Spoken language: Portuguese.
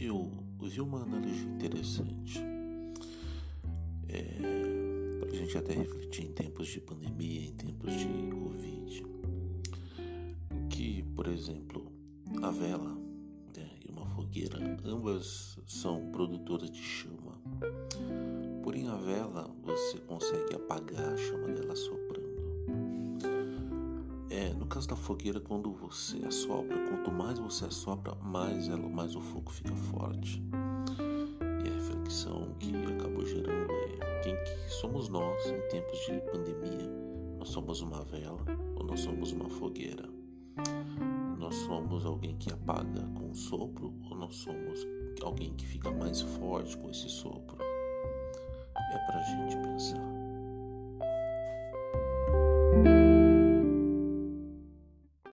eu vi uma analogia interessante. É, para a gente até refletir em tempos de pandemia, em tempos de Covid. Que, por exemplo, a vela né, e uma fogueira, ambas são produtoras de chama. Porém, a vela você consegue apagar a chama dela soprando. É, no caso da fogueira, quando você assopra, quanto mais você assopra, mais, ela, mais o fogo fica forte. E a reflexão que acabou gerando é quem que somos nós em tempos de pandemia? Nós somos uma vela ou nós somos uma fogueira? Nós somos alguém que apaga com um sopro ou nós somos alguém que fica mais forte com esse sopro?